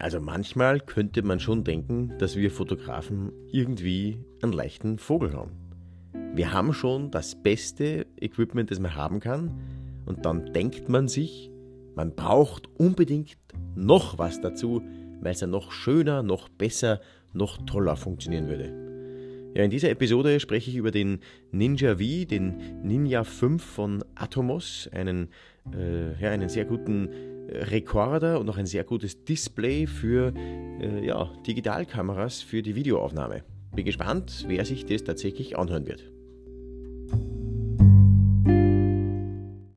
Also manchmal könnte man schon denken, dass wir Fotografen irgendwie einen leichten Vogel haben. Wir haben schon das beste Equipment, das man haben kann, und dann denkt man sich, man braucht unbedingt noch was dazu, weil es ja noch schöner, noch besser, noch toller funktionieren würde. Ja, in dieser Episode spreche ich über den Ninja V, den Ninja 5 von Atomos, einen, äh, ja, einen sehr guten Rekorder und auch ein sehr gutes Display für äh, ja, Digitalkameras für die Videoaufnahme. Bin gespannt, wer sich das tatsächlich anhören wird.